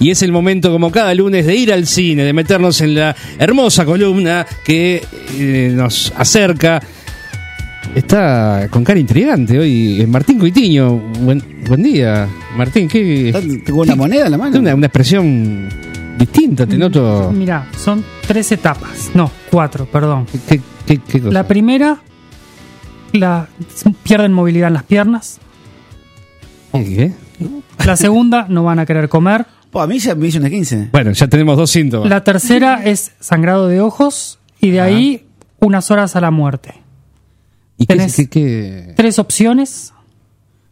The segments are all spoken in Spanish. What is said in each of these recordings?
Y es el momento, como cada lunes, de ir al cine, de meternos en la hermosa columna que eh, nos acerca. Está con cara intrigante hoy eh, Martín Coitiño. Buen, buen día, Martín. ¿qué, Tengo una moneda en la mano. Una, una expresión distinta, te noto. Mira, son tres etapas. No, cuatro, perdón. ¿Qué, qué- qué cosa? La primera, la, pierden movilidad en las piernas. ¿Qué? La segunda, no van a querer comer. Po, a mí ya me hizo una 15. Bueno, ya tenemos dos síntomas. La tercera es sangrado de ojos. Y de ahí, unas horas a la muerte. ¿Y qué, tenés- qué- qué- Tres opciones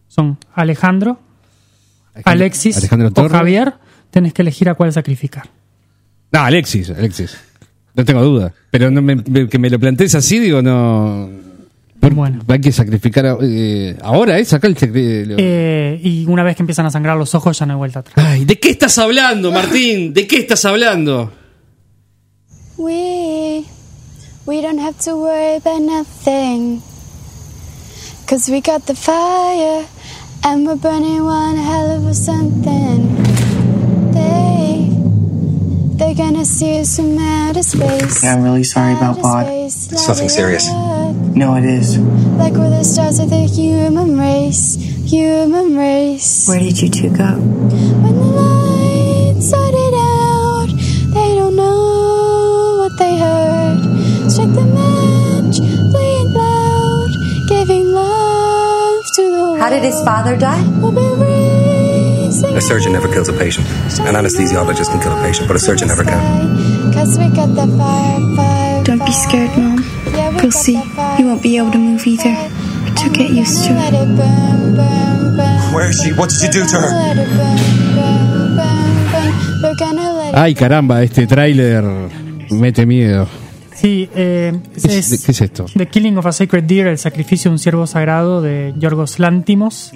son Alejandro, Alexis Alejandro o Torre? Javier. Tenés que elegir a cuál sacrificar. No, Alexis, Alexis. No tengo duda. Pero no me- me- que me lo plantees así, digo, no. Por- Bueno. Hay que sacrificar. eh, ahora es acá el Eh, y una vez que empiezan a sangrar los ojos, ya no hay vuelta atrás. Ay, ¿de qué estás hablando, Martín? ¿De qué estás hablando? We we don't have to worry about nothing. Cause we got the fire and we're burning one hell of a something. They they're gonna see us from outer space. Yeah, I'm really sorry about Bod. It's nothing serious. Up. No, it is. Like we're the stars of the human race, human race. Where did you two go? When the lights started out, they don't know what they heard. Strike the match, play it loud, giving love to the world. How did his father die? We'll be raising A surgeon never kills a patient. An anesthesiologist can kill a patient, but a surgeon never can. Cause we got the fire, fire. Don't be scared, Mom. Yeah, we You'll got see. Be able to move either. But you'll get used to it. Where is she? What did you do to her? Ay, caramba, este tráiler mete miedo. Sí, eh, ¿Qué es, es, qué es esto? The Killing of a Sacred Deer, el sacrificio de un ciervo sagrado de Yorgos Lantimos.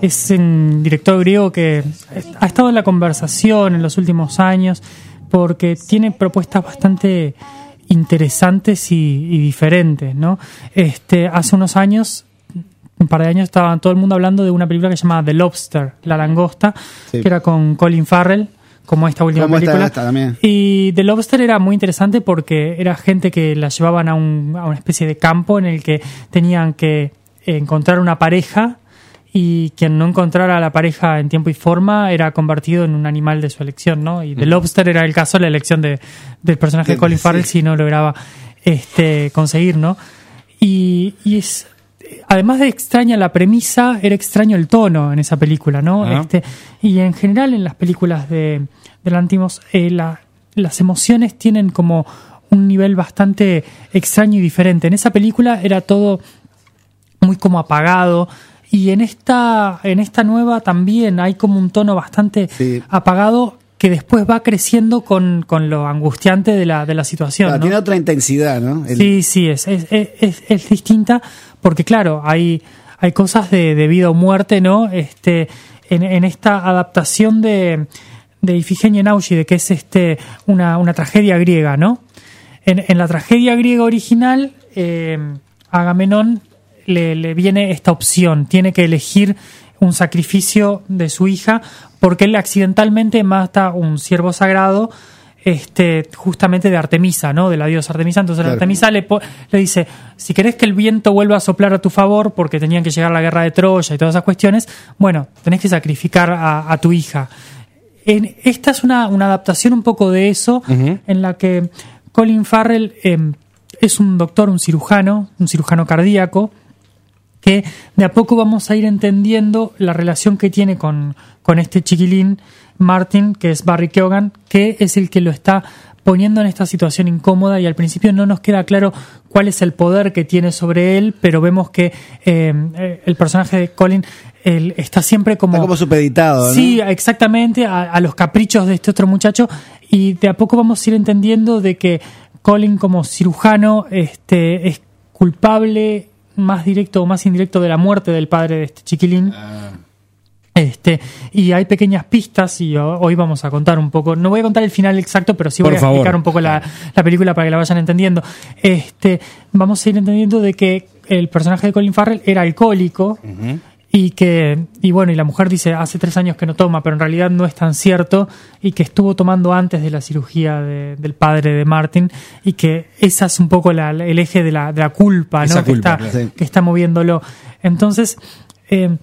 Es un director griego que ha estado en la conversación en los últimos años porque tiene propuestas bastante interesantes y, y diferentes, ¿no? Este, hace unos años, un par de años, estaba todo el mundo hablando de una película que se llama The Lobster, La Langosta, Sí. que era con Colin Farrell, como esta última Como esta- película. esta también. Y The Lobster era muy interesante porque era gente que la llevaban a, un- a una especie de campo en el que tenían que encontrar una pareja y quien no encontrara a la pareja en tiempo y forma era convertido en un animal de su elección, ¿no? Y The Lobster era el caso la elección de, del personaje de Colin. Farrell si no lograba este, conseguir, ¿no? Y, y es además de extraña la premisa, era extraño el tono en esa película, ¿no? Ah. Este, y en general en las películas de, de Lantimos, eh, la- las emociones tienen como un nivel bastante extraño y diferente. En esa película era todo muy como apagado. Y en esta, en esta nueva también hay como un tono bastante Sí. apagado que después va creciendo con, con lo angustiante de la, de la situación. Claro, ¿no? Tiene otra intensidad, ¿no? El- Sí, sí, es, es, es, es- es distinta porque, claro, hay, hay cosas de, de vida o muerte, ¿no? Este, en, en esta adaptación de, de Ifigenia en Auschwitz, que es este, una, una tragedia griega, ¿no? En, en la tragedia griega original, eh, Agamenón le, le viene esta opción, tiene que elegir un sacrificio de su hija porque él accidentalmente mata un siervo sagrado este justamente de Artemisa, ¿no? De la diosa Artemisa. Entonces Claro. Artemisa le, le dice, si querés que el viento vuelva a soplar a tu favor, porque tenían que llegar la guerra de Troya y todas esas cuestiones, bueno, tenés que sacrificar a, a tu hija. En- esta es una, una adaptación un poco de eso, en la que Colin Farrell eh, es un doctor, un cirujano, un cirujano cardíaco, que de a poco vamos a ir entendiendo la relación que tiene con, con este chiquilín, Martin, que es Barry Keoghan, que es el que lo está poniendo en esta situación incómoda y al principio no nos queda claro cuál es el poder que tiene sobre él, pero vemos que eh, eh, el personaje de Colin él está siempre como... Está como supeditado, ¿no? Sí, exactamente, a, a los caprichos de este otro muchacho y de a poco vamos a ir entendiendo de que Colin como cirujano este, es culpable más directo o más indirecto de la muerte del padre de este chiquilín. Este, y hay pequeñas pistas y ho- hoy vamos a contar un poco, no voy a contar el final exacto, pero sí voy a favor. explicar un poco la, la película para que la vayan entendiendo. Este, vamos a ir entendiendo de que el personaje de Colin Farrell era alcohólico y que y bueno y la mujer dice hace tres años que no toma pero en realidad no es tan cierto y que estuvo tomando antes de la cirugía de- del padre de Martin y que esa es un poco la- el eje de la, de la culpa ¿no? que, culpa, está, claro. que está moviéndolo entonces eh,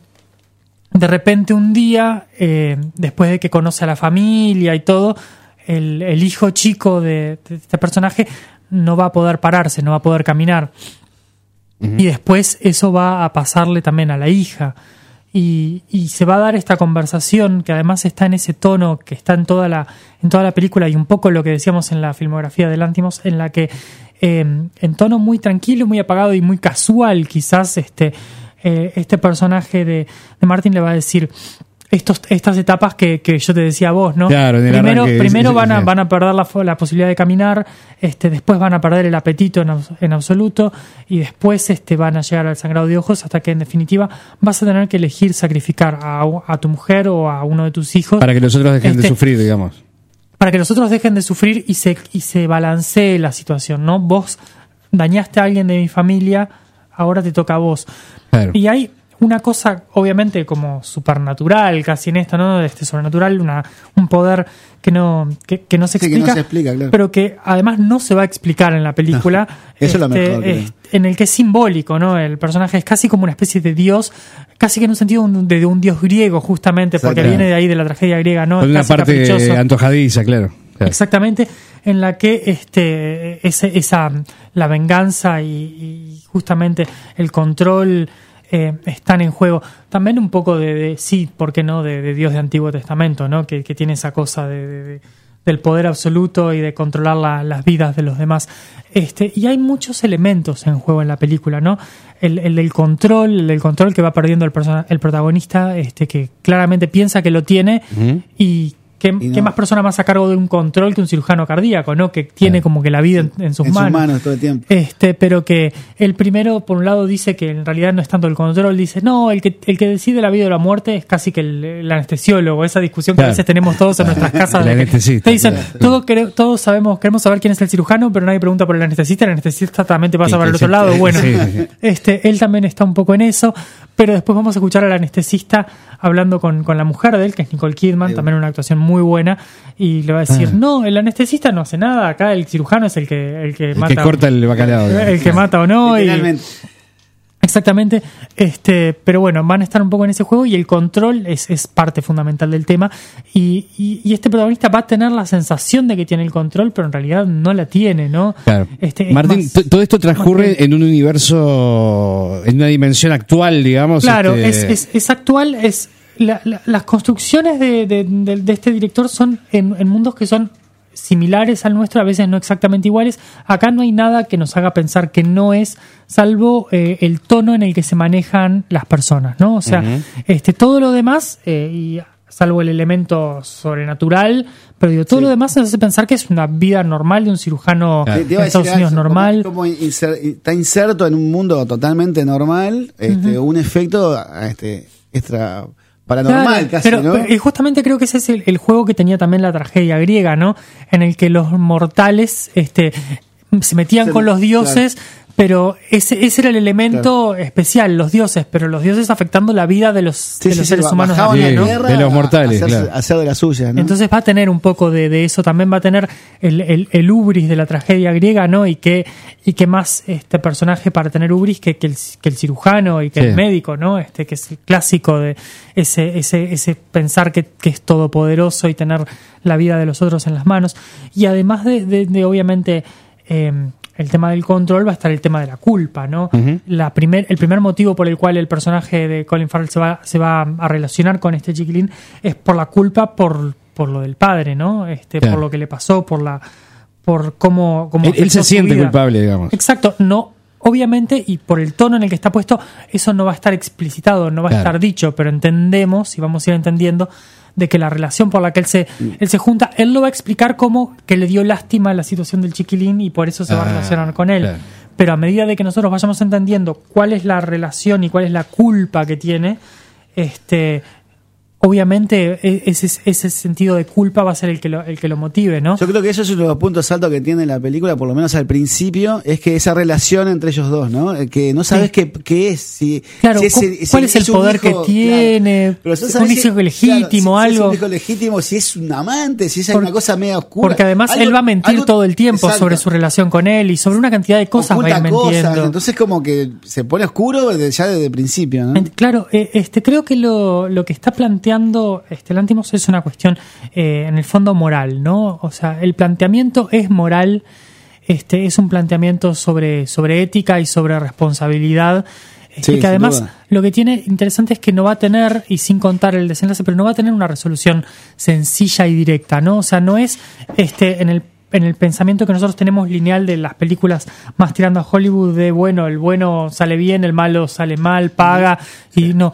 de repente un día, eh, después de que conoce a la familia y todo, el, el hijo chico de, de este personaje no va a poder pararse, no va a poder caminar. Y después eso va a pasarle también a la hija. Y, y se va a dar esta conversación que además está en ese tono que está en toda la, en toda la película y un poco lo que decíamos en la filmografía de Lantimos, en la que eh, en tono muy tranquilo, muy apagado y muy casual, quizás este, eh, este personaje de, de Martin le va a decir estos, estas etapas que, que yo te decía a vos, ¿no? Claro, primero arranque, primero sí, van, a, sí. van a perder la, la posibilidad de caminar, este, después van a perder el apetito en, en absoluto y después este, van a llegar al sangrado de ojos hasta que en definitiva vas a tener que elegir sacrificar a, a tu mujer o a uno de tus hijos Para que los otros dejen de Este- sufrir, digamos. para que los otros dejen de sufrir y se, y se balancee la situación, ¿no? Vos dañaste a alguien de mi familia, ahora te toca a vos. Claro. Y hay una cosa, obviamente, como supernatural, casi en esto, ¿no? Este sobrenatural, una, un poder que no, que, que no se Sí, que no explica, se explica, claro. pero que además no se va a explicar en la película. Eso es lo mejor, creo. es- en el que es simbólico, ¿no? El personaje es casi como una especie de dios, casi que en un sentido un- de, de un dios griego, justamente, porque viene de ahí de la tragedia griega, ¿no? Con una Casi parte caprichoso. antojadiza, claro. Claro. Exactamente, en la que este, ese- esa, la venganza y, y justamente el control eh, están en juego. También un poco de, de- sí, ¿por qué no?, de, de Dios de Antiguo Testamento, ¿no? Que, que tiene esa cosa de, de- de- del poder absoluto y de controlar la- las vidas de los demás. Este, y hay muchos elementos en juego en la película, ¿no? El, el del control, el del control que va perdiendo el, persona- el protagonista, este, que claramente piensa que lo tiene y ¿Qué, no. qué más persona más a cargo de un control que un cirujano cardíaco, ¿no? Que tiene como que la vida en, en sus en manos. sus manos todo el tiempo. Este, pero que el primero, por un lado, dice que en realidad no es tanto el control, dice, no, el que, el que decide la vida o la muerte es casi que el, el anestesiólogo, esa discusión que a veces tenemos todos en nuestras casas. El de que anestesista, Te dicen, claro. todos, quere- todos sabemos, queremos saber quién es el cirujano, pero nadie pregunta por el anestesista, el anestesista también te pasa Sí, para el otro sí. lado. Bueno, sí. este, él también está un poco en eso, pero después vamos a escuchar al anestesista hablando con, con la mujer de él, que es Nicole Kidman, también una actuación muy buena, y le va a decir, Ah. no, el anestesista no hace nada, acá el cirujano es el que, el que El mata. que corta el bacalao. digamos. el que mata o no. y-. Exactamente, este, pero bueno, van a estar un poco en ese juego y el control es, es parte fundamental del tema. Y, y- y este protagonista va a tener la sensación de que tiene el control, pero en realidad no la tiene, ¿no? Claro. Este, es Martín, más- todo esto transcurre en un universo, en una dimensión actual, digamos. Claro, este, es, es, es actual, es la- la- las construcciones de, de- de- de este director son en, en mundos que son similares al nuestro, a veces no exactamente iguales. Acá no hay nada que nos haga pensar que no es, salvo eh, el tono en el que se manejan las personas, ¿no? O sea, este, todo lo demás, eh, y salvo el elemento sobrenatural, pero digo, todo lo demás nos hace pensar que es una vida normal de un cirujano Claro. A Estados Unidos eso, normal. Como, como inser- está inserto en un mundo totalmente normal, este, un efecto este, extra paranormal Claro, casi, pero, ¿no? y justamente creo que ese es el, el juego que tenía también la tragedia griega, ¿no? En el que los mortales este, se metían Se- con los dioses, pero ese, ese era el elemento especial, los dioses, pero los dioses afectando la vida de los, Sí, de sí, los sí, seres ba- humanos ¿no? la tierra De los mortales, a hacer, claro. a hacer de las suyas, ¿no? Entonces va a tener un poco de, de eso, también va a tener el, el, el ubris de la tragedia griega, ¿no? Y que, y que más este personaje para tener ubris que, que, el, que el cirujano y que Sí. el médico, ¿no? Este que es el clásico de ese, ese, ese pensar que, que es todopoderoso y tener la vida de los otros en las manos. Y además de, de, de, obviamente, eh, el tema del control va a estar el tema de la culpa, ¿no? la primer, el primer motivo por el cual el personaje de Colin Farrell se va, se va a relacionar con este chiquilín es por la culpa por, por lo del padre, ¿no? Este, Claro. por lo que le pasó, por la por cómo, cómo Él, se siente vida. culpable, digamos. Exacto, no, obviamente, y por el tono en el que está puesto, eso no va a estar explicitado, no va Claro. a estar dicho, pero entendemos y vamos a ir entendiendo de que la relación por la que él se, él se junta, él lo va a explicar como que le dio lástima la situación del chiquilín y por eso se va a Ah, relacionar con él. claro. Pero a medida de que nosotros vayamos entendiendo cuál es la relación y cuál es la culpa que tiene, este obviamente e- ese, ese sentido de culpa va a ser el que lo, el que lo motive, ¿no? Yo creo que eso es uno de los puntos altos que tiene la película, por lo menos al principio, es que esa relación entre ellos dos, ¿no? Eh, Que no sabes Sí. qué, qué es. Si, Claro, si es ¿cuál es el poder que tiene? claro. Pero no ¿Es sabes un hijo legítimo, claro, si- si algo? es un hijo legítimo, si es un amante, si es Por- una cosa media oscura. Porque además Algo- él va a mentir algo- todo el tiempo Exacto. sobre su relación con él y sobre una cantidad de cosas va a ir Oculta cosas, entonces como que se pone oscuro desde- ya desde el principio, ¿no? Claro, eh, este, creo que lo, lo que está planteando este Lantimos es una cuestión eh, en el fondo moral, ¿no? O sea, el planteamiento es moral, este, es un planteamiento sobre, sobre ética y sobre responsabilidad. este, Sí, que además lo que tiene interesante es que no va a tener, y sin contar el desenlace, pero no va a tener una resolución sencilla y directa, ¿no? O sea, no es este en el en el pensamiento que nosotros tenemos lineal de las películas más tirando a Hollywood de bueno, el bueno sale bien, el malo sale mal, paga y no.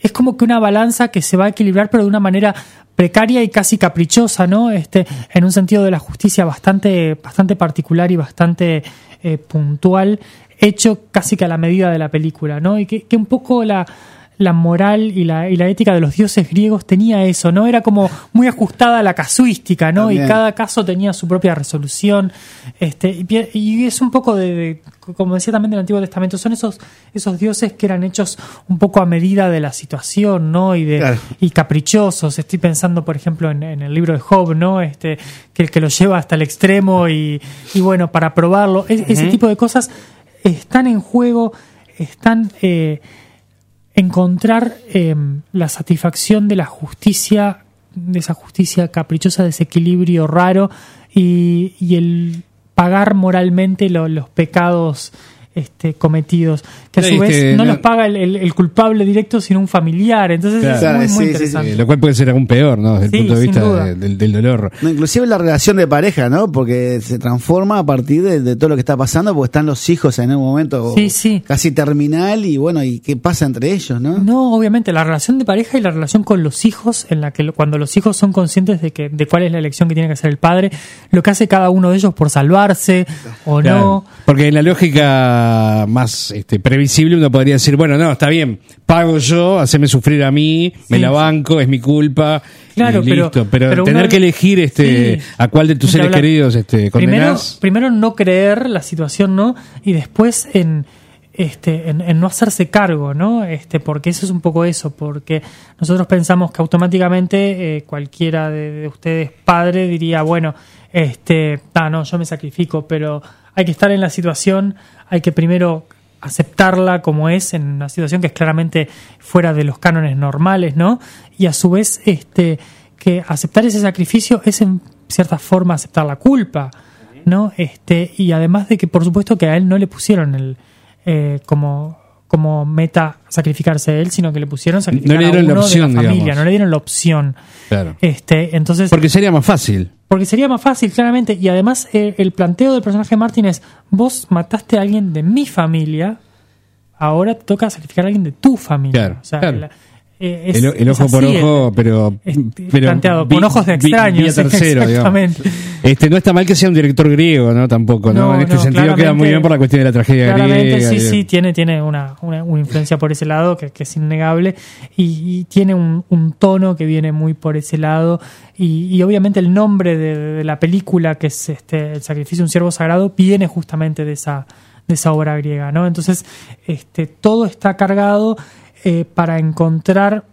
Es como que una balanza que se va a equilibrar pero de una manera precaria y casi caprichosa, ¿no? Este, en un sentido de la justicia bastante, bastante particular y bastante eh, puntual, hecho casi que a la medida de la película, ¿no? Y que, que un poco la, la moral y la, y la ética de los dioses griegos tenía eso, ¿no? Era como muy ajustada a la casuística, ¿no? También. Y cada caso tenía su propia resolución. Este, y, es un poco de, de- como decía también del Antiguo Testamento, son esos, esos dioses que eran hechos un poco a medida de la situación, ¿no? Y de, Claro. y caprichosos. Estoy pensando, por ejemplo, en, en el libro de Job, ¿no? Este, que el que lo lleva hasta el extremo y, y bueno, para probarlo. Es- Ese tipo de cosas están en juego, están eh, encontrar eh, la satisfacción de la justicia, de esa justicia caprichosa, de ese equilibrio raro y, el pagar moralmente lo- los pecados este, cometidos, que a su vez este, no, no- los paga el, el- el culpable directo, sino un familiar. Entonces Claro. es muy, muy sí, sí, sí. interesante. Eh, lo cual puede ser aún peor, ¿no? Desde el punto de vista de- del, del dolor. No, inclusive la relación de pareja, ¿no? Porque se transforma a partir de, de todo lo que está pasando, porque están los hijos en un momento Sí, sí. casi terminal y bueno, ¿y qué pasa entre ellos, no? No, obviamente, la relación de pareja y la relación con los hijos, en la que lo- cuando los hijos son conscientes de que de cuál es la elección que tiene que hacer el padre, lo que hace cada uno de ellos por salvarse o Claro. no. Porque en la lógica más este, previsible uno podría decir, bueno, no, está bien, pago yo, haceme sufrir a mí, me la banco, es mi culpa, Claro, y pero- listo. Pero, pero tener una- que elegir este Sí. a cuál de tus seres hablar. queridos este, Primero, primero no creer la situación, ¿no? Y después en este en, en no hacerse cargo, ¿no? Este porque eso es un poco eso, porque nosotros pensamos que automáticamente eh, cualquiera de, de ustedes padre diría, bueno, este, ah, no, yo me sacrifico, pero hay que estar en la situación, hay que primero aceptarla como es en una situación que es claramente fuera de los cánones normales, ¿no? Y a su vez, este, que aceptar ese sacrificio es en cierta forma aceptar la culpa, ¿no? Este, y además de que por supuesto que a él no le pusieron el eh, como como meta sacrificarse él, sino que le pusieron sacrificar le dieron a la uno opción, de la familia, digamos. no le dieron la opción. Claro. Este, entonces Porque sería más fácil. porque sería más fácil, claramente. Y además, eh, el planteo del personaje de Martin es: vos mataste a alguien de mi familia, ahora te toca sacrificar a alguien de tu familia. Claro, O sea, claro. la- eh, es- el, ojo por así, ojo, eh, pero, este, pero planteado vi- con ojos de vi- extraño. vía sí, tercero, digamos. exactamente. Este, no está mal que sea un director griego, ¿no? Tampoco, ¿no? No, en este no, sentido queda muy bien por la cuestión de la tragedia Claramente, griega. sí, y- sí, tiene, tiene una, una, una influencia por ese lado que, que es innegable y, y tiene un, un tono que viene muy por ese lado y, y obviamente el nombre de, de la película que es este El sacrificio de un siervo sagrado viene justamente de esa, de esa obra griega, ¿no? Entonces, este, todo está cargado eh, para encontrar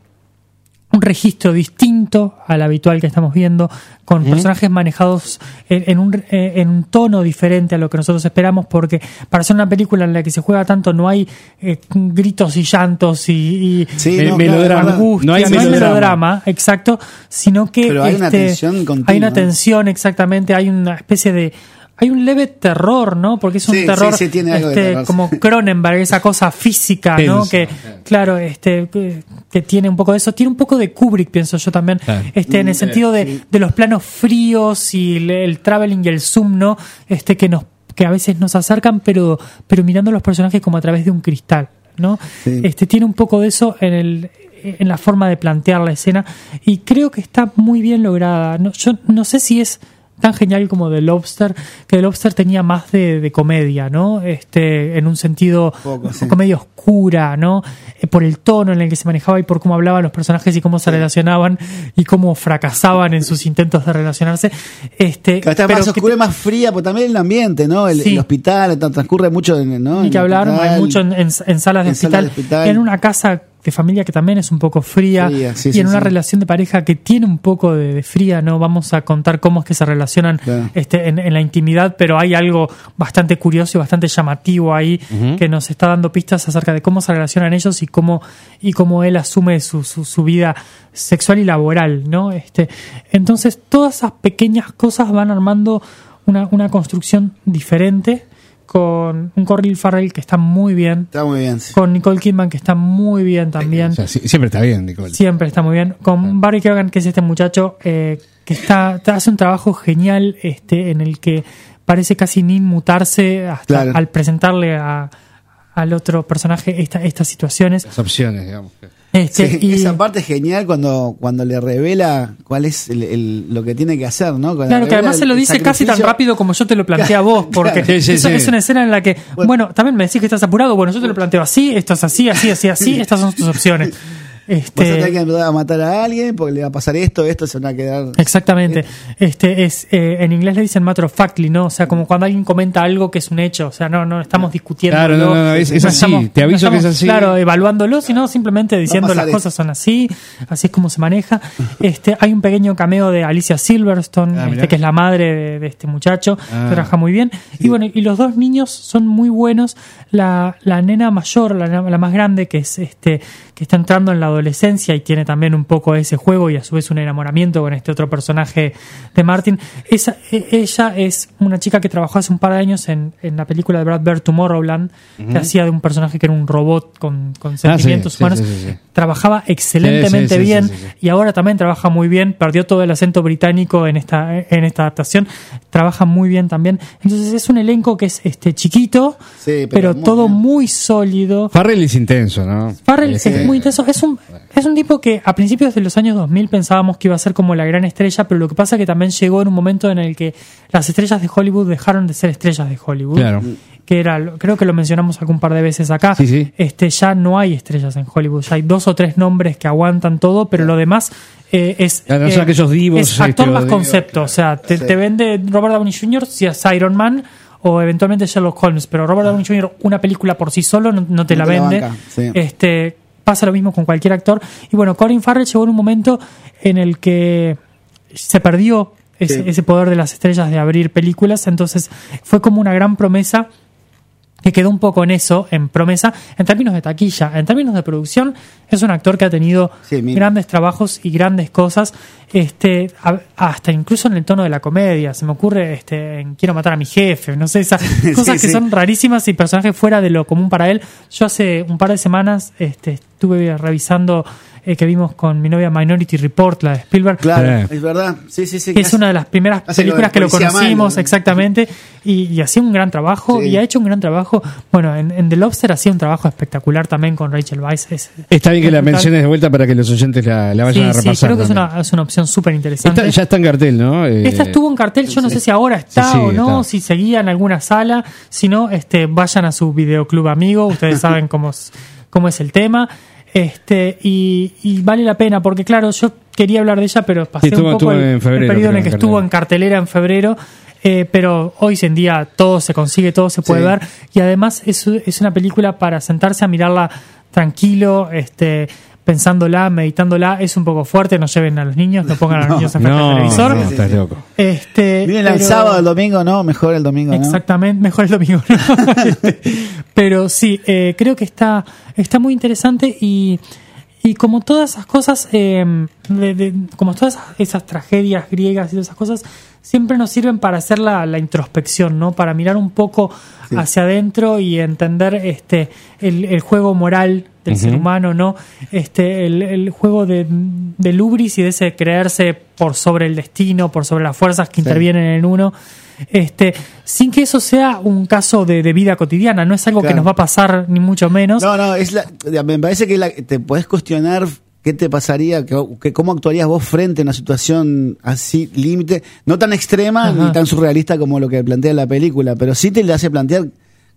un registro distinto al habitual que estamos viendo, con personajes manejados en, en un, eh, en un tono diferente a lo que nosotros esperamos, porque para ser una película en la que se juega tanto no hay eh, gritos y llantos y, y Sí, Me- no, melodrama. claro, angustia, No hay melodrama. exacto, sino que Pero hay una este, tensión continua. hay una tensión, exactamente, hay una especie de hay un leve terror, ¿no? Porque es un Sí, terror sí, sí, tiene algo de este, terror, como Cronenberg, esa cosa física, ¿no? Que, claro, este, que, que tiene un poco de eso. Tiene un poco de Kubrick, pienso yo también. Claro. Este, en el sentido de, de los planos fríos y el, el traveling y el zoom, ¿no? Este, que nos, que a veces nos acercan, pero, pero mirando los personajes como a través de un cristal, ¿no? Sí. Este, tiene un poco de eso en el, en la forma de plantear la escena y creo que está muy bien lograda. No, yo no sé si es tan genial como The Lobster, que The Lobster tenía más de, de comedia, ¿no? Este, en un sentido Poco, sí. comedia oscura, ¿no? Eh, por el tono en el que se manejaba y por cómo hablaban los personajes y cómo se relacionaban y cómo fracasaban en sus intentos de relacionarse. Este, Que está pero más oscura y más fría, pero también el ambiente, ¿no? El, Sí. el hospital, tra- transcurre mucho en, ¿no? En que el hablar, hospital. hay mucho en, en- en salas, de, hospital, salas de hospital. en una casa de familia que también es un poco fría, Fría, sí, y sí, en una sí. relación de pareja que tiene un poco de, de fría, no vamos a contar cómo es que se relacionan Claro. este, en, en la intimidad, pero hay algo bastante curioso y bastante llamativo ahí que nos está dando pistas acerca de cómo se relacionan ellos y cómo, y cómo él asume su, su, su vida sexual y laboral, ¿no? Este, entonces, todas esas pequeñas cosas van armando una, una construcción diferente con un Corlil Farrell que está muy bien, Está muy bien. sí. con Nicole Kidman que está muy bien también, O sea, sí- siempre está bien, Nicole. siempre está muy bien, con Barry Keoghan que es este muchacho eh, que está hace un trabajo genial este en el que parece casi ni inmutarse hasta Claro. al presentarle a, al otro personaje esta, estas situaciones. Las opciones, digamos. Este, Sí, y- Esa parte es genial cuando, cuando le revela cuál es el, el- lo que tiene que hacer, ¿no? Cuando Claro, que además se lo dice casi tan rápido como yo te lo planteé a vos, porque Claro. Sí, sí, es, sí. es una escena en la que, bueno, también me decís que estás apurado, bueno, yo te lo planteo así, esto es así, así, así, así, estas son tus opciones. Vas a tener que Este, empezar a matar a alguien porque le va a pasar esto, esto se van a quedar. exactamente. Este es eh, en inglés le dicen matter of factly, ¿no? O sea, como cuando alguien comenta algo que es un hecho, o sea, no no estamos discutiendo. Claro, no, no, es- así, te aviso que es así. Claro, evaluándolo, sino simplemente diciendo las cosas son así, así es como se maneja. Este hay un pequeño cameo de Alicia Silverstone, Ah, este, que es la madre de, de este muchacho, Ah. que trabaja muy bien. Y bueno, y los dos niños son muy buenos. La, la nena mayor, la, la más grande, que es este, que está entrando en la adolescencia y tiene también un poco ese juego y a su vez un enamoramiento con este otro personaje de Martin. Esa, e- ella es una chica que trabajó hace un par de años en, en la película de Brad Bird Tomorrowland, que hacía de un personaje que era un robot con, con sentimientos Ah, sí, humanos. sí, sí, sí. Trabajaba excelentemente Sí, sí, sí, bien sí, sí, sí. y ahora también trabaja muy bien. Perdió todo el acento británico en esta, en esta adaptación. Trabaja muy bien también. Entonces es un elenco que es este chiquito, Sí, pero pero, muy todo bien. muy sólido. Farrell es intenso, ¿no? Farrell Este, es muy intenso. Es un, es un tipo que a principios de los años 2000 pensábamos que iba a ser como la gran estrella, pero lo que pasa es que también llegó en un momento en el que las estrellas de Hollywood dejaron de ser estrellas de Hollywood. Claro. Que era, creo que lo mencionamos algún par de veces acá. Sí, sí. Este, ya no hay estrellas en Hollywood. Ya hay dos o tres nombres que aguantan todo, pero lo demás eh, es. Claro, no eh, son aquellos divos, Es actor este, más o- concepto. O sea, te, Sí. te vende Robert Downey Jr. si es Iron Man o eventualmente Sherlock Holmes, pero Robert Downey Jr. una película por sí solo no, no te No la te la vende. banca, sí. Este pasa lo mismo con cualquier actor y bueno, Colin Farrell llegó en un momento en el que se perdió ese, Sí. ese poder de las estrellas de abrir películas, entonces fue como una gran promesa que quedó un poco en eso, en promesa, en términos de taquilla, en términos de producción, es un actor que ha tenido Sí, grandes trabajos y grandes cosas, este, hasta incluso en el tono de la comedia, se me ocurre este, en Quiero matar a mi jefe, no sé, esas cosas que son rarísimas y personajes fuera de lo común para él. Yo hace un par de semanas este, estuve revisando eh, que vimos con mi novia Minority Report, la de Spielberg, Claro, Sí. es verdad. Sí, sí, sí. que es una de las primeras lo películas que lo conocimos Malo. exactamente y, y hacía un gran trabajo Sí. y ha hecho un gran trabajo bueno en, en The Lobster hacía un trabajo espectacular también con Rachel Weisz es- Está bien que la menciones de vuelta para que los oyentes la, la sí, vayan a sí, repasar. creo que es una, es una opción súper interesante Esta- ya está en cartel, ¿no? Eh, esta estuvo en cartel, yo no sé si ahora está Sí, sí, o no, está. si seguía en alguna sala, si no, este, vayan a su videoclub amigo, ustedes saben cómo es, cómo es el tema. Este, y, y vale la pena, porque claro, yo quería hablar de ella, pero pasé Sí, estuvo- un poco el, en febrero, el periodo en el que en estuvo en cartelera en febrero. eh, pero hoy en día todo se consigue, todo se puede Sí. ver. Y además es, es una película para sentarse a mirarla tranquilo, este, pensándola, meditándola. Es un poco fuerte, no lleven a los niños, no pongan a los niños enfrente del No, televisor. no, estás loco. Este, Miren el pero- sábado, el domingo, no, mejor el domingo, ¿no? Exactamente, mejor el domingo. ¿no? Este, pero sí, eh, creo que está, está muy interesante y, y como todas esas cosas, eh, de- de- como todas esas, esas tragedias griegas y todas esas cosas, siempre nos sirven para hacer la, la introspección, ¿no? Para mirar un poco hacia adentro y entender este el, el juego moral del ser humano, ¿no? Este, el, el juego de, de Lubris y de ese creerse por sobre el destino, por sobre las fuerzas que intervienen en uno este, sin que eso sea un caso de, de vida cotidiana, no es algo que nos va a pasar ni mucho menos. No, no, es la, me parece que la- te podés cuestionar ¿qué te pasaría? ¿Qué- ¿Cómo actuarías vos frente a una situación así, límite? No tan extrema Ajá. ni tan surrealista como lo que plantea la película, pero sí te le hace plantear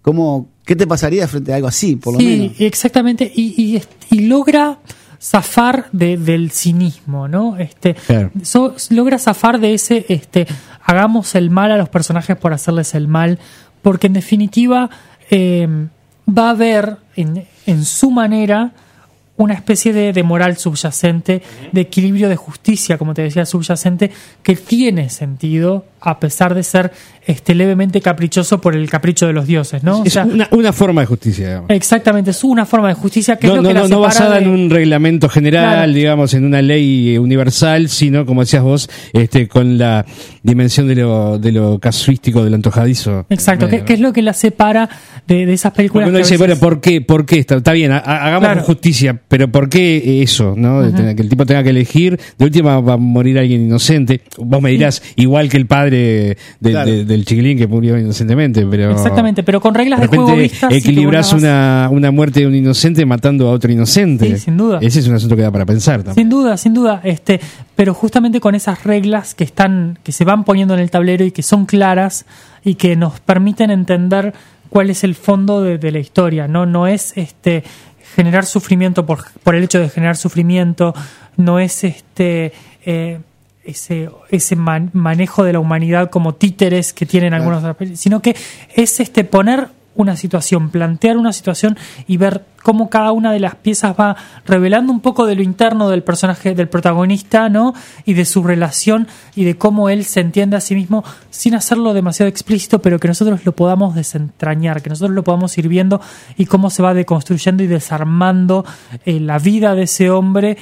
cómo, ¿qué te pasaría frente a algo así, por lo sí, menos? exactamente. Y, y, logra zafar de- del cinismo, ¿no? Este, Claro. so- logra zafar de ese, este, hagamos el mal a los personajes por hacerles el mal, porque en definitiva eh, va a haber en, en su manera una especie de, de moral subyacente, de equilibrio de justicia, como te decía, subyacente, que tiene sentido a pesar de ser este, levemente caprichoso por el capricho de los dioses, ¿no? O Es sea, una, una forma de justicia, digamos. Exactamente, es una forma de justicia que es No, lo no, que la no, basada de- en un reglamento general, Claro. digamos, en una ley universal, sino, como decías vos, este, con la dimensión de lo, de lo casuístico, de lo antojadizo. Exacto, que es lo que la separa de, de esas películas. Porque uno dice, veces- bueno, ¿por qué? ¿Por qué? Está, está bien, ha- hagamos Claro. justicia, pero ¿por qué eso? ¿no? De tener- Que el tipo tenga que elegir, de última va a morir alguien inocente. Vos me dirás, igual que el padre de- Claro. de- del chiquilín que murió inocentemente, pero... Exactamente, pero con reglas De de, juego vistas. vas- una, una muerte de un inocente matando a otro inocente. Sí, sin duda. Ese es un asunto que da para pensar también. Sin duda, sin duda, este, pero justamente con esas reglas que están, que se van poniendo en el tablero y que son claras y que nos permiten entender cuál es el fondo de, de la historia, no, no es este generar sufrimiento por, por el hecho de generar sufrimiento, no es este eh, ese, ese man- manejo de la humanidad como títeres que tienen algunos, sino que es este poner una situación, plantear una situación y ver cómo cada una de las piezas va revelando un poco de lo interno del personaje, del protagonista, ¿no? Y de su relación y de cómo él se entiende a sí mismo sin hacerlo demasiado explícito, pero que nosotros lo podamos desentrañar, que nosotros lo podamos ir viendo y cómo se va deconstruyendo y desarmando eh, la vida de ese hombre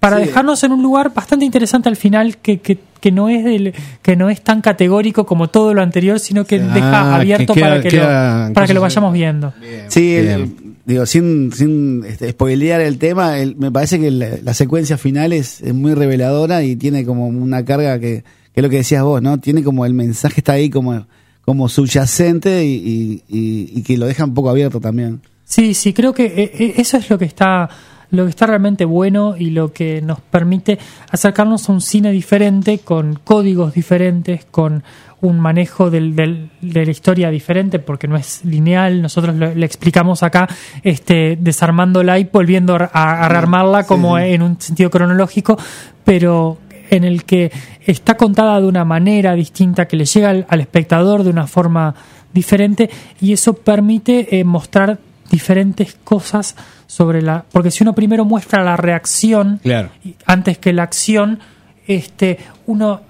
para Sí. dejarnos en un lugar bastante interesante al final que, que, que no es del, que no es tan categórico como todo lo anterior sino que Ah, deja abierto que queda- para que queda lo, para que lo vayamos viendo Sí, el- digo, sin, sin este, spoilear el tema, el- me parece que la, la secuencia final es, es muy reveladora y tiene como una carga que, que es lo que decías vos, ¿no? Tiene como el mensaje está ahí como, como subyacente y, y- y- y que lo deja un poco abierto también. Sí, sí, creo que eh, eh, eso es lo que está lo que está realmente bueno y lo que nos permite acercarnos a un cine diferente, con códigos diferentes, con un manejo del, del- de la historia diferente, porque no es lineal. Nosotros lo- le explicamos acá, este, desarmándola y volviendo a, a rearmarla como en un sentido cronológico, pero en el que está contada de una manera distinta, que le llega al, al espectador de una forma diferente y eso permite eh, mostrar diferentes cosas sobre la porque si uno primero muestra la reacción Claro. antes que la acción este uno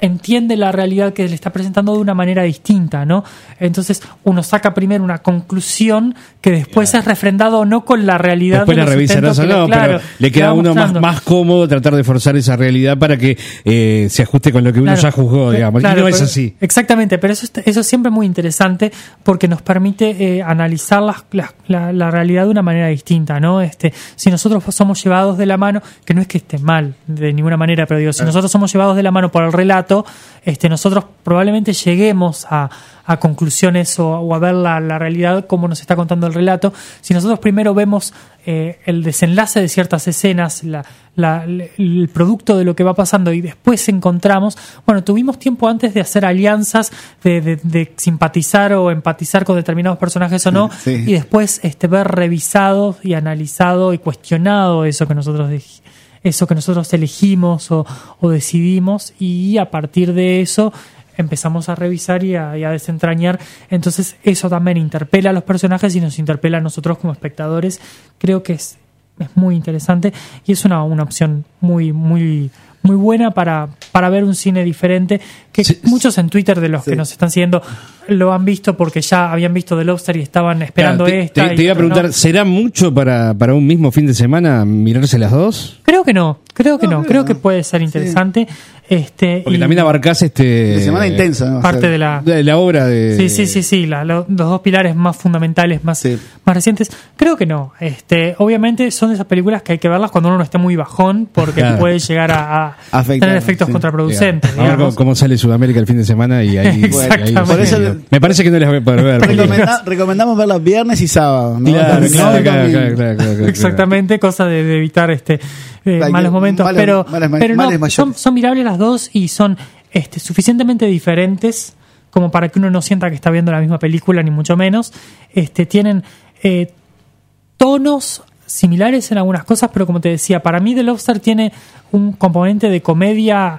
entiende la realidad que le está presentando de una manera distinta, ¿no? Entonces uno saca primero una conclusión que después es refrendado no con la realidad Después del la revisarás o no, claro, pero le queda a uno más, cómodo tratar de forzar esa realidad para que eh, se ajuste con lo que uno Claro. ya juzgó, digamos. Claro, y no es así. Exactamente, pero eso, es- eso es siempre muy interesante porque nos permite eh, analizar las- la, la realidad de una manera distinta, ¿no? Este, si nosotros somos llevados de la mano, que no es que esté mal de ninguna manera, pero digo, si nosotros somos llevados de la mano por el relato, este, nosotros probablemente lleguemos a, a conclusiones o, o a ver la, la realidad como nos está contando el relato. Si nosotros primero vemos eh, el desenlace de ciertas escenas, la, la- el producto de lo que va pasando y después encontramos, bueno, tuvimos tiempo antes de hacer alianzas, de, de- de simpatizar o empatizar con determinados personajes o no, Sí. y después este, ver revisado y analizado y cuestionado eso que nosotros dej- eso que nosotros elegimos o, decidimos y a partir de eso empezamos a revisar y a, y a desentrañar. Entonces eso también interpela a los personajes y nos interpela a nosotros como espectadores. Creo que es, es muy interesante y es una, una opción muy, muy, muy buena para, para ver un cine diferente que Sí, muchos en Twitter de los sí. que nos están siguiendo lo han visto porque ya habían visto The Lobster y estaban esperando Claro, te, esta. te- iba a no. preguntar, ¿será mucho para, para un mismo fin de semana mirarse las dos? Creo que no, creo que No, no, creo no. que puede ser interesante. Este, Porque y también abarcás este... De semana intensa, ¿no? O parte sea, de la, de la obra de... Sí, sí, sí, sí, la- lo- los dos pilares más fundamentales, más, Sí. más recientes. Creo que no. Este, obviamente son de esas películas que hay que verlas cuando uno no esté muy bajón, porque Claro. puede llegar a, a- tener efectos sí. contraproducentes. A ver cómo, digamos. cómo sale Sudamérica el fin de semana y ahí. Exactamente. y ahí- Por eso- me parece que no les voy a poder ver. Recomenda- recomendamos verlas viernes y sábado. ¿no? Claro, Porque claro, no, claro, también- claro, claro, claro, claro. Exactamente, cosa de, de evitar este eh, malos momentos. malos- pero malas pero no, son, son mirables las dos y son este, suficientemente diferentes como para que uno no sienta que está viendo la misma película, ni mucho menos. Este, tienen eh, tonos similares en algunas cosas, pero como te decía, para mí The Lobster tiene un componente de comedia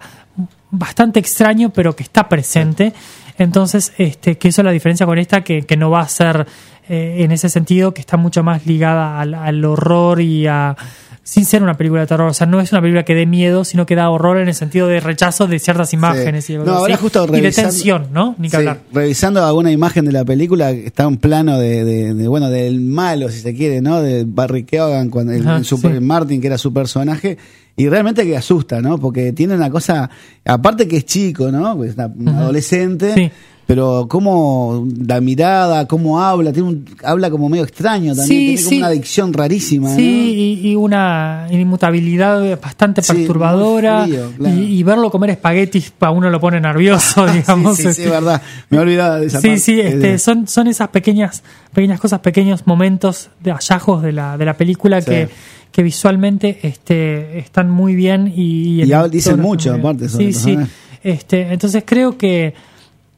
bastante extraño, pero que está presente. Entonces, este, que eso es la diferencia con esta, que, que no va a ser eh, en ese sentido, que está mucho más ligada al, al horror y a. sin ser una película de terror. O sea, no es una película que dé miedo, sino que da horror en el sentido de rechazo de ciertas imágenes Sí. y, No, ahora justo y de tensión, ¿no? Ni que Sí, hablar. revisando alguna imagen de la película, está un plano de, de- de, bueno, del malo, si se quiere, ¿no? De Barry Keoghan, cuando el, Ajá, el super- sí. Martin, que era su personaje, y realmente que asusta, ¿no? Porque tiene una cosa, aparte que es chico, ¿no? Pues es una- un adolescente, Sí. Pero cómo la mirada, cómo habla, tiene un- habla como medio extraño también, Sí, tiene como sí. una adicción rarísima, Sí, y, y una inmutabilidad bastante Sí, perturbadora. muy frío, claro. y, y verlo comer espaguetis a uno lo pone nervioso, digamos. sí, sí, este. es verdad. Me he olvidado de esa Sí, parte. sí, este, Eh, son, son esas pequeñas, pequeñas cosas, pequeños momentos de hallazgos de la, de la película que, que visualmente este, están muy bien y, Y dicen mucho, aparte, sobre Sí, sí. Este, entonces creo que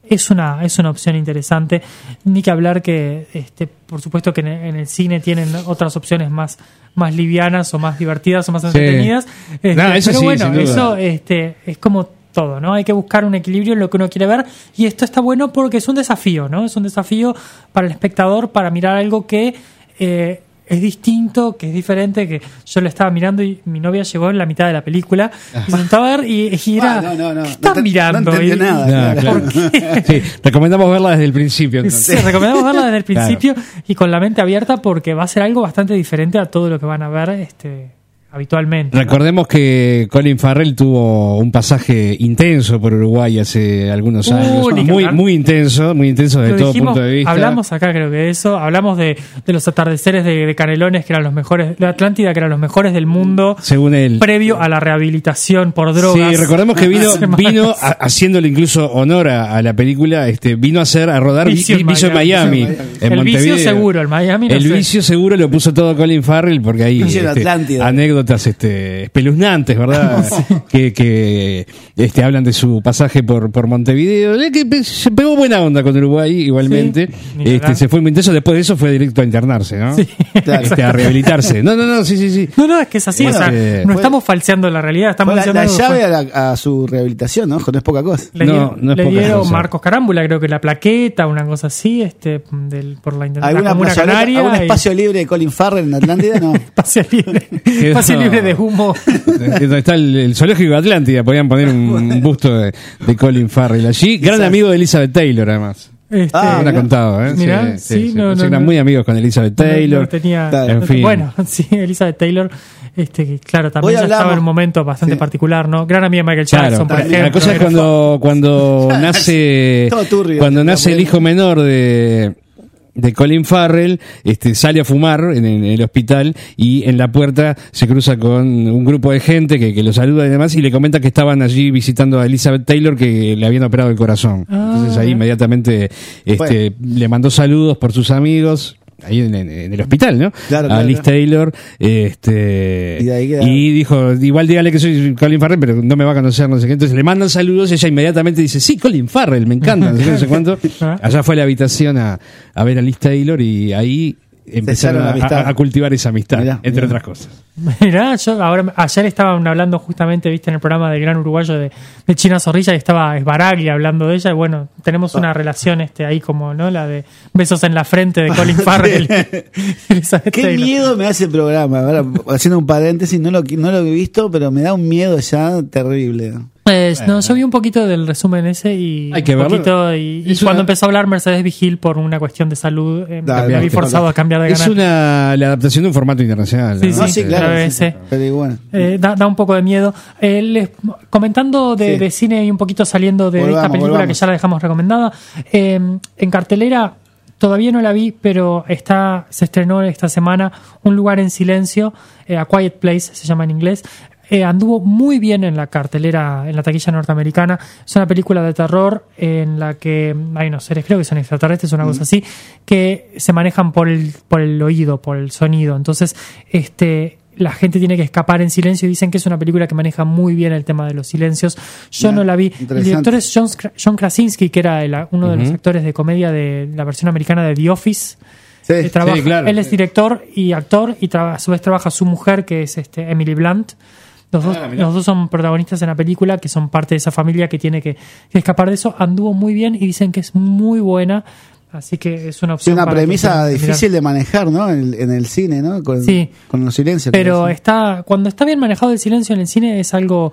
es una, es una opción interesante. Ni que hablar que, este, por supuesto que en el, en el cine tienen otras opciones más, más livianas o más divertidas o más entretenidas. Este, No, eso pero sí, bueno, eso este, es como todo, ¿no? Hay que buscar un equilibrio en lo que uno quiere ver y esto está bueno porque es un desafío, ¿no? Es un desafío para el espectador para mirar algo que eh, es distinto, que es diferente, que yo lo estaba mirando y mi novia llegó en la mitad de la película y se sentaba a ver y, y era, Ah, no, no, no. ¿qué estás No te- mirando? Y- nada. Ah, claro. Sí, recomendamos verla desde el principio. entonces. Sí, recomendamos verla desde el Claro. principio y con la mente abierta porque va a ser algo bastante diferente a todo lo que van a ver este, habitualmente. ¿no? Recordemos que Colin Farrell tuvo un pasaje intenso por Uruguay hace algunos Uh, años. Muy, muy intenso, muy intenso desde todo dijimos, punto de vista. Hablamos acá, creo que de eso. Hablamos de, de los atardeceres de, de Canelones, que eran los mejores, de Atlántida, que eran los mejores del mundo, Según él. previo a la rehabilitación por drogas. Sí, recordemos que vino, vino a- haciéndole incluso honor a, a la película, este, vino a hacer, a rodar Vi- Vicio en Vicio en Miami, en El vicio seguro, el Miami no El sé. vicio seguro lo puso todo Colin Farrell porque en este, Atlántida. Anécdotas este, espeluznantes, ¿verdad? que, que este, hablan de su pasaje por, por Montevideo. Que se pegó buena onda con Uruguay igualmente. Sí, este, se fue muy intenso. Después de eso fue directo a internarse, ¿no? Sí, Claro. Este, a rehabilitarse. No, no, no, sí, sí, sí. No, no, es que es así. Bueno, o sea, eh, no fue- estamos falseando la realidad, estamos la, llave a, la- a su rehabilitación, ¿no? No es poca cosa. Le No, dieron, no es le poca dieron cosa. Marcos Carámbula, creo que la plaqueta, una cosa así, este, del, por la, la ¿Alguna Comuna plazoleta- Canaria. ¿Algún y- espacio libre de Colin Farrell en Atlántida? No. espacio libre, espacio Libre de humo. Donde está el, el zoológico de Atlántida, podían poner un busto de, de Colin Farrell allí. Gran amigo de Elizabeth Taylor, además. Este, Ah, Me lo ha contado, ¿eh? Mirá, sí, no, Pues no, eran no. muy amigos con Elizabeth no- no Taylor. tenía- Claro. En no- fin. Bueno, sí, Elizabeth Taylor, este, claro, también ya estaba en un momento bastante Sí. particular, ¿no? Gran amiga de Michael Claro, Jackson, por la ejemplo. la cosa es cuando, cuando nace Todo turbio. cuando nace el hijo menor de de Colin Farrell, este, sale a fumar en, el- en el hospital y en la puerta se cruza con un grupo de gente que, que lo saluda y demás y le comenta que estaban allí visitando a Elizabeth Taylor que le habían operado el corazón. Ah. Entonces ahí inmediatamente este, le mandó saludos por sus amigos. Ahí en, en- en el hospital, ¿no? Claro, a claro, Liz claro. Taylor. Este, Y de ahí queda- y dijo, igual dígale que soy Colin Farrell, pero no me va a conocer, no sé qué. Entonces le mandan saludos y ella inmediatamente dice, sí, Colin Farrell, me encanta, no sé qué, no sé cuánto. Allá fue a la habitación a, a ver a Liz Taylor y ahí empezaron a, amistad. a- a cultivar esa amistad, Mirá, entre mirá. otras cosas. Mirá, yo ahora, ayer estaban hablando justamente, viste, en el programa del Gran Uruguayo de, de China Zorrilla y estaba Esbaraglia hablando de ella y bueno, tenemos Ah. una relación este ahí como, ¿no? La de besos en la frente de Colin Farrell. Qué Taylor. miedo me hace el programa. Ahora, haciendo un paréntesis, no lo, no lo he visto, pero me da un miedo ya terrible. Eh, no, yo vi un poquito del resumen ese y Hay que un verlo. poquito y, y Es cuando una- empezó a hablar Mercedes Vigil por una cuestión de salud, eh, Dale, me vi forzado a cambiar de Es canal. una la adaptación de un formato internacional. Sí, ¿no? Sí, sí, claro. la sí, pero igual. Eh, da, da un poco de miedo. Eh, les- comentando de, Sí. de cine y un poquito saliendo de Volvamos, esta película volvamos. que ya la dejamos recomendada, eh, en cartelera todavía no la vi, pero está se estrenó esta semana Un lugar en silencio, eh, A Quiet Place se llama en inglés. Eh, anduvo muy bien en la cartelera, en la taquilla norteamericana. Es una película de terror en la que hay unos seres, creo que son extraterrestres, una cosa así, que se manejan por el, por el oído, por el sonido. Entonces, este la gente tiene que escapar en silencio y dicen que es una película que maneja muy bien el tema de los silencios. Yo no la vi. El director es John, John Krasinski, que era el- uno de los actores de comedia de la versión americana de The Office. Sí, Eh, trabaja- sí, claro. Él es director y actor y a su vez trabaja su mujer, que es este Emily Blunt. Los dos, Ah, los dos son protagonistas en la película, que son parte de esa familia que tiene que, que escapar de eso. Anduvo muy bien y dicen que es muy buena. Así que es una opción. una para que premisa mirar. difícil de manejar, ¿no? En el, en el cine, ¿no? Con, Sí. con los silencios. Pero está cuando está bien manejado el silencio en el cine es algo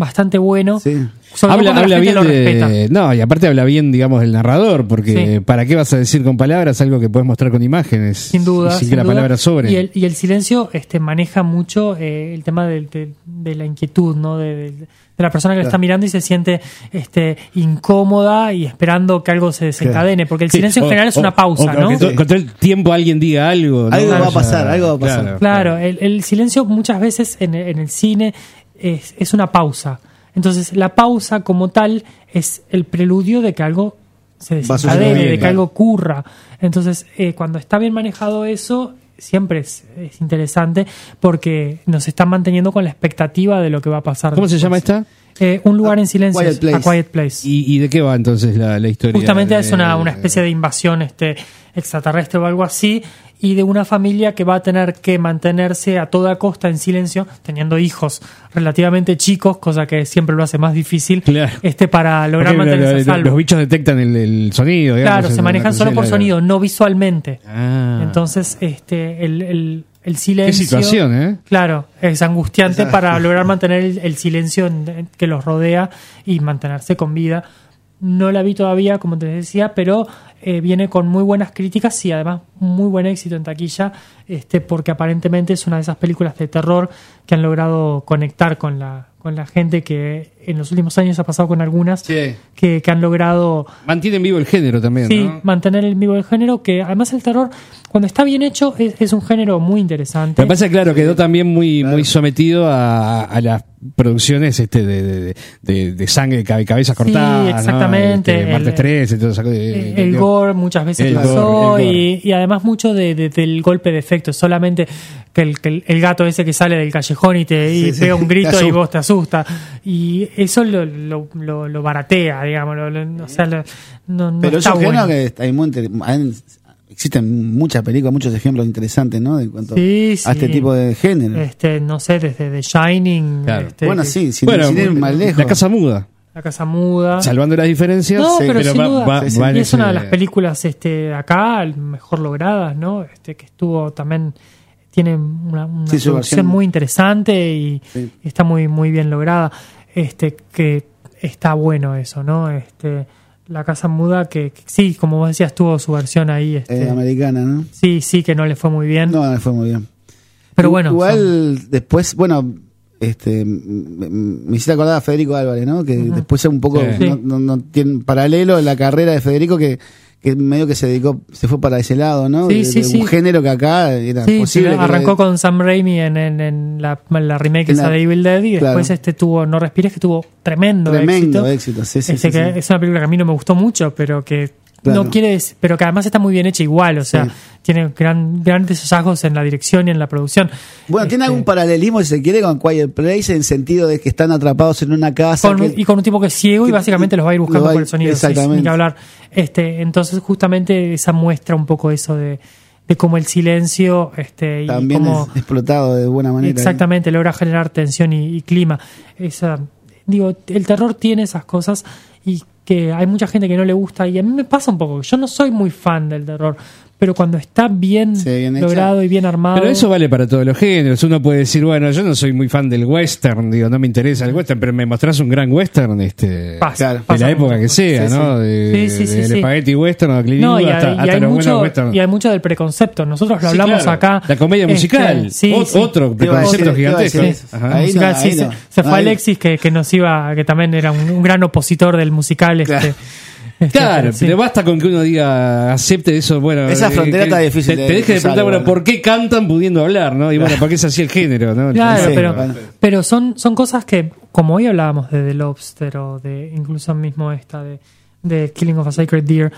bastante bueno. Sí. Sobre Habla, habla bien lo respeta. de. No, y aparte habla bien, digamos, del narrador, porque Sí. ¿para qué vas a decir con palabras algo que puedes mostrar con imágenes? Sin duda. Y sin sin que la duda. palabra sobre. Y el, y el silencio este, maneja mucho eh, el tema del- de, de la inquietud, ¿no? De, de- de la persona que lo está mirando y se siente este, incómoda y esperando que algo se desencadene, porque el Sí, silencio en o- general es o- una pausa, o- o ¿no? que to- con todo el tiempo alguien diga algo. ¿no? Algo va a pasar, algo va a pasar. Claro, el, el silencio muchas veces en, en el cine es, es una pausa. Entonces, la pausa como tal es el preludio de que algo se desencadene, de que algo ocurra. Entonces, eh, cuando está bien manejado eso, siempre es, es interesante porque nos están manteniendo con la expectativa de lo que va a pasar. ¿Cómo se llama esta? Eh, un lugar en silencio. Quiet Place. A Quiet Place. ¿Y, y de qué va entonces la, la historia? Justamente de- es una, una especie de invasión este, extraterrestre o algo así, y de una familia que va a tener que mantenerse a toda costa en silencio, teniendo hijos relativamente chicos, cosa que siempre lo hace más difícil, Claro. este para lograr Porque mantenerse a salvo. Los bichos detectan el, el sonido. digamos, claro, se manejan solo por sonido, no visualmente. Ah. Entonces, este, el, el, el silencio. Qué situación, ¿eh? Claro, es angustiante para lograr mantener el, el silencio en- en- que los rodea y mantenerse con vida. No la vi todavía, como te decía, pero eh, viene con muy buenas críticas y además muy buen éxito en taquilla, este, porque aparentemente es una de esas películas de terror que han logrado conectar con la, con la gente que en los últimos años ha pasado con algunas Sí. que, que han logrado Mantienen vivo el género también, Sí, ¿no? mantener el vivo del género, que además el terror, cuando está bien hecho, es, es un género muy interesante. Lo que pasa es que, claro, quedó también muy, muy sometido a, a las producciones este de, de, de- de sangre, cabe- cabezas Sí, cortadas. ¿no? exactamente. Este, martes El- 13, todo eso. Eh, el gore muchas veces el pasó gore, el gore. y, y además mucho de, de- del golpe de efecto, solamente que el, que el- el gato ese que sale del callejón y te y Sí, sí, un grito y vos te asusta y eso lo, lo, lo- lo baratea, digamos, lo- lo- o sea, lo- no, no Pero está yo bueno. que hay muy existen muchas películas, muchos ejemplos interesantes, ¿no? De cuanto Sí, a este sí. tipo de género. Este, no sé, desde The Shining, Claro. este, bueno, sí, sin, Bueno, sin ir más lejos. la casa muda. La casa muda. Salvando las diferencias, No, sí, pero, sin va- duda. va- Sí, sí. va en y es una de las películas este acá mejor logradas, ¿no? Este que estuvo también tiene una, una Sí, producción versión. muy interesante y Sí. está muy muy bien lograda. Este que está bueno eso, ¿no? Este la casa muda que, que sí, como vos decías, tuvo su versión ahí. Este, Eh, americana, ¿no? sí, sí, que no le fue muy bien. No, fue muy bien. pero bueno, Igual después, bueno, este m- m- me hiciste acordar a Federico Álvarez, ¿no? Que después un poco Sí. no, no- no tiene paralelo en la carrera de Federico que, que medio que se dedicó, se fue para ese lado, ¿no? Sí, De- sí, de sí. Un género que acá era posible. arrancó con Sam Raimi en, en- en la, la remake En esa de Evil Dead y claro. después este tuvo No Respires que tuvo tremendo, tremendo éxito. éxito. Sí, sí, Este que sí. Es una película que a mí no me gustó mucho, pero que Claro. no quiere dec- pero que además está muy bien hecha igual, o sea, Sí. tiene gran, grandes hallazgos en la dirección y en la producción. Bueno, ¿tiene Este, algún paralelismo, si se quiere, con Quiet Place en sentido de que están atrapados en una casa? con- que- y con un tipo que es ciego y básicamente los va a ir buscando por el sonido, exactamente. sin que hablar. Este, entonces justamente esa muestra un poco eso de, de cómo el silencio este y también cómo es explotado de buena manera. ¿eh? Exactamente, logra generar tensión y, y clima. Esa, digo, el terror tiene esas cosas y que hay mucha gente que no le gusta y a mí me pasa un poco. Yo no soy muy fan del terror, pero cuando está bien, Sí, bien logrado y bien armado. Pero eso vale para todos los géneros. Uno puede decir, bueno, yo no soy muy fan del western, digo, no me interesa el western, pero me mostrás un gran western este, pasa, de pasa la época mucho. que sea, Sí, ¿no? De, Sí, sí, sí, del sí. spaghetti western o Clint No, y Eastwood hay, hasta, y hasta hay los buenos mucho, western. y hay mucho del preconcepto. Nosotros lo Sí, hablamos claro. acá. La comedia Este, musical. sí. Otro a preconcepto a gigantesco. se, fue. Alexis que, que nos iba, que también era un, un gran opositor del musical. Este, Claro. Este, Claro, sí. pero basta con que uno diga, acepte eso, bueno... Esa eh, frontera que está difícil Te, de te deje de cruzar, preguntar, bueno, bueno. ¿por qué cantan pudiendo hablar, no? Y bueno, ¿por qué es así el género, no? Claro, Sí, pero, bueno. pero son, son cosas que, como hoy hablábamos de The Lobster o de incluso mismo esta de, de Killing of a Sacred Deer, eh,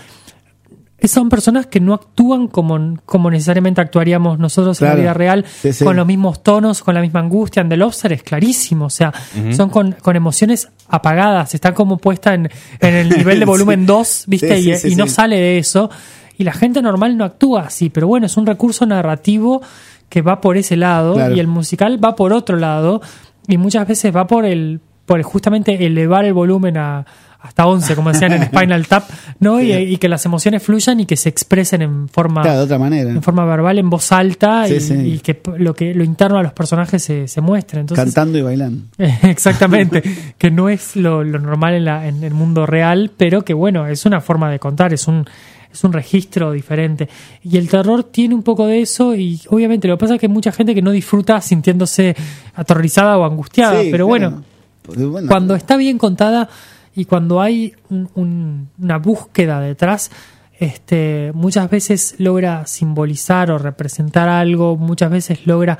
son personas que no actúan como, como necesariamente actuaríamos nosotros en la vida real, Sí, sí. con los mismos tonos, con la misma angustia. En The Lobster es clarísimo, o sea, son con, con emociones apagadas, está como puesta en, en el nivel de volumen Sí. 2, ¿viste? Y no sale de eso. Y la gente normal no actúa así, pero bueno, es un recurso narrativo que va por ese lado Claro. y el musical va por otro lado y muchas veces va por el por justamente elevar el volumen a hasta 11 como decían en Spinal Tap no y, y que las emociones fluyan y que se expresen en forma Claro, de otra manera. en forma verbal en voz alta Sí, y, sí. y que lo que lo interno a los personajes se, se muestre entonces Cantando y bailando. Exactamente, que no es lo, lo normal en, la- en el mundo real, pero que bueno, es una forma de contar, es un, es un registro diferente. Y el terror tiene un poco de eso y obviamente lo que pasa es que hay mucha gente que no disfruta sintiéndose aterrorizada o angustiada, Sí, pero claro. bueno, cuando está bien contada y cuando hay un- un- una búsqueda detrás, este, muchas veces logra simbolizar o representar algo, muchas veces logra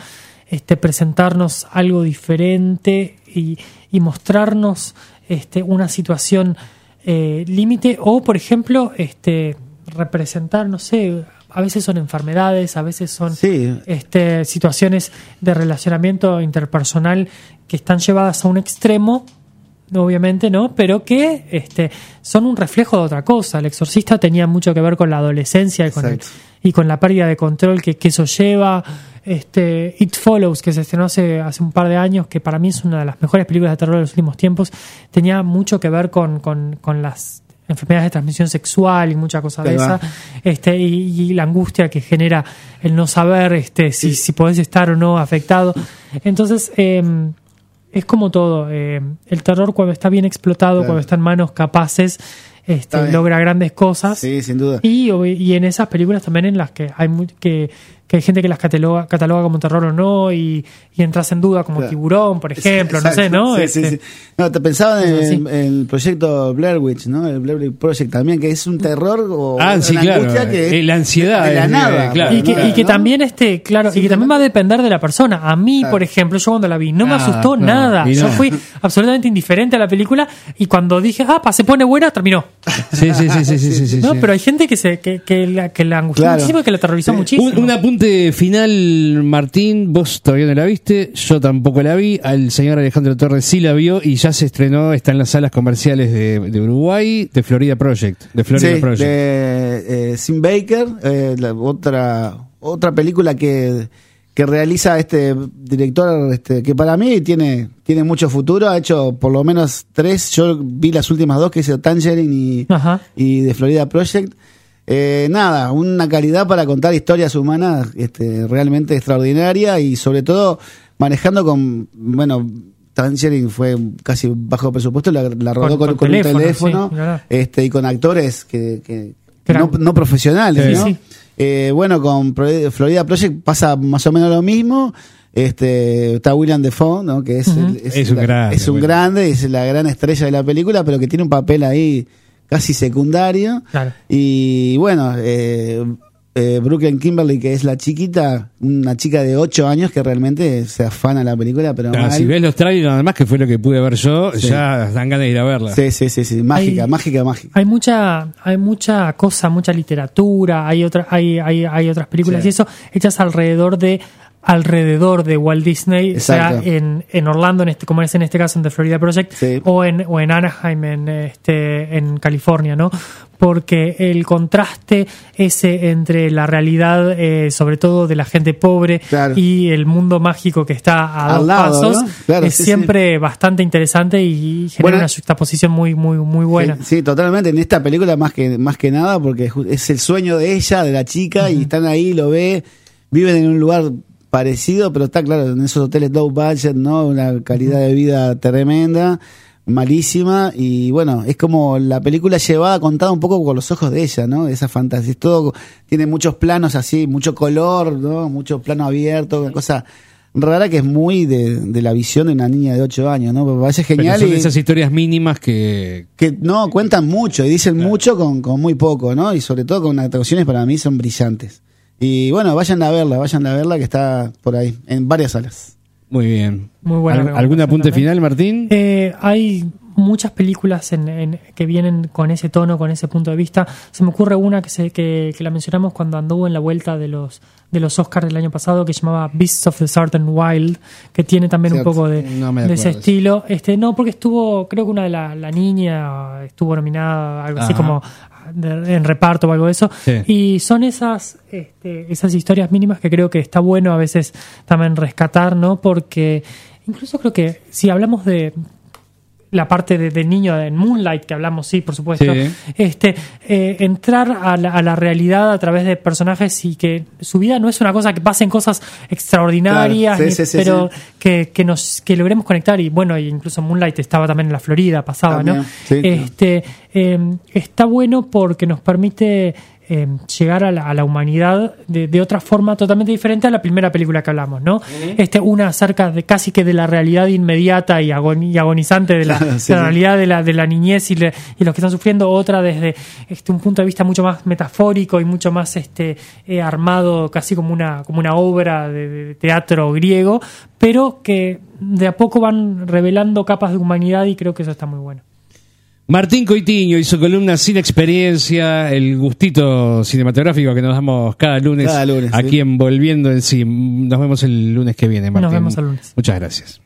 este, presentarnos algo diferente y, y mostrarnos este, una situación eh, límite o, por ejemplo, este, representar, no sé, a veces son enfermedades, a veces son Sí. este, situaciones de relacionamiento interpersonal que están llevadas a un extremo, obviamente, ¿no? Pero que este, son un reflejo de otra cosa. El exorcista tenía mucho que ver con la adolescencia y con, el- y con la pérdida de control que, que eso lleva. Este, It Follows, que se estrenó hace, hace un par de años, que para mí es una de las mejores películas de terror de los últimos tiempos, tenía mucho que ver con, con, con las enfermedades de transmisión sexual y mucha cosa de esa este y, y la angustia que genera el no saber este si, si podés estar o no afectado entonces eh, es como todo eh, el terror cuando está bien explotado Claro. cuando está en manos capaces este, logra grandes cosas Sí, sin duda. y, y en esas películas también en las que hay mu- que, que hay gente que las cataloga, cataloga como terror o no y, y entras en duda como Claro. tiburón por ejemplo no sé no Sí, sí, Este, sí. No, te pensaba en el, en el proyecto Blair Witch, ¿no? El Blair Witch Project también, que es un terror o Ah, sí, una claro. angustia que Eh, la ansiedad de la nada. eh, claro. y que, y que ¿no? también este claro y que también va a depender de la persona a mí Claro. por ejemplo yo cuando la vi no me Ah, asustó nada yo fui absolutamente indiferente a la película y cuando dije ah pa, se pone buena terminó Sí, sí, sí, sí, sí, sí, sí, no sí. pero hay gente que se que, que la, que la angustió Claro. muchísimo y que la aterrorizó Sí. muchísimo Un, un apunte final, Martín. Vos todavía no la viste, yo tampoco la vi. Al señor Alejandro Torres sí la vio y ya se estrenó, está en las salas comerciales de, de Uruguay, de Florida Project. De Florida Sí, Project. de eh, Sim Baker, eh, la otra otra película que, que realiza este director este, que para mí tiene tiene mucho futuro, ha hecho por lo menos tres, yo vi las últimas dos que hizo Tangerine y, Ajá. y de Florida Project. Eh, nada, una calidad para contar historias humanas este, realmente extraordinaria y sobre todo manejando con, bueno, Tangerine fue casi bajo presupuesto, la, la rodó Con- con, con con teléfono, un teléfono sí, este, y con actores que, que- no, no profesionales, Sí, ¿no? sí. Eh, bueno, con Florida Project pasa más o menos lo mismo. Este, está William Defoe, ¿no? Que es, el- Es un la- grande, es un grande, es la gran estrella de la película, pero que tiene un papel ahí casi secundario. Claro. Y bueno, eh, eh, Brooklyn Kimberly, que es la chiquita, una chica de 8 años que realmente se afana la película, pero mal. si ves los trailers, nada más que fue lo que pude ver yo, Sí. ya dan ganas de ir a verla. Sí, sí, sí, sí, mágica, Hay- mágica, mágica. hay mucha hay mucha cosa mucha literatura hay otra hay, hay, hay otras películas Sí. y eso hechas alrededor de alrededor de Walt Disney sea en, en Orlando en este como es en este caso en The Florida Project Sí. o en o en Anaheim en este en California no porque el contraste ese entre la realidad eh, sobre todo de la gente pobre Claro. y el mundo mágico que está a Al dos lado, pasos ¿no? Claro, es sí, sí. siempre bastante interesante y genera Bueno, una juxtaposición muy muy muy buena Sí, totalmente. En esta película más que más que nada porque es el sueño de ella, de la chica, y están ahí, lo ve, viven en un lugar parecido, pero está claro, en esos hoteles low budget, ¿no? Una calidad de vida tremenda, malísima, y bueno, es como la película llevada, contada un poco con los ojos de ella, ¿no? Esa fantasía. Es Todo tiene muchos planos así, mucho color, ¿no? Mucho plano abierto, una cosa rara que es muy de, de la visión de una niña de 8 años, ¿no? Me parece Pero genial son y esas historias mínimas que. que no cuentan mucho y dicen mucho con, con muy poco, ¿no? Y sobre todo con actuaciones para mí son brillantes. Y bueno, vayan a verla, vayan a verla que está por ahí, en varias salas. Muy bien. Muy buena ¿Al- ¿Algún apunte también. final, Martín? Eh, hay muchas películas en, en- que vienen con ese tono, con ese punto de vista. Se me ocurre una que, se, que, que la mencionamos cuando anduvo en la vuelta de los de los Oscars del año pasado que se llamaba Beasts of the Southern Wild, que tiene también Cierto. un poco de, No me de ese estilo. Este, no, porque estuvo, creo que una de la, la niña estuvo nominada, algo así como de- en reparto o algo de eso. Sí. Y son esas, este, esas historias mínimas que creo que está bueno a veces también rescatar, ¿no? Porque incluso creo que si hablamos de la parte de, de niño en Moonlight que hablamos, sí, por supuesto, Sí. este eh, entrar a la, a la realidad a través de personajes y que su vida no es una cosa que pasen cosas extraordinarias, Claro, sí, ni- sí, sí, pero. Que, que nos que logremos conectar y bueno, incluso Moonlight estaba también en la Florida, pasaba, ¿no? También, este eh, está bueno porque nos permite eh, llegar a la, a la humanidad de, de otra forma totalmente diferente a la primera película que hablamos, ¿no? Este, una acerca de casi que de la realidad inmediata y, agon- y agonizante de la, Sí, de la sí. realidad de la, de la niñez y, le- y los que están sufriendo, otra desde este, un punto de vista mucho más metafórico y mucho más este, eh, armado, casi como una, como una obra de, de teatro griego, pero que de a poco van revelando capas de humanidad y creo que eso está muy bueno. Martín Coitiño y su columna Sin Experiencia, el gustito cinematográfico que nos damos cada lunes, Cada lunes, aquí sí. en Volviendo en Sí. Nos vemos el lunes que viene, Martín. vemos el lunes. Muchas gracias.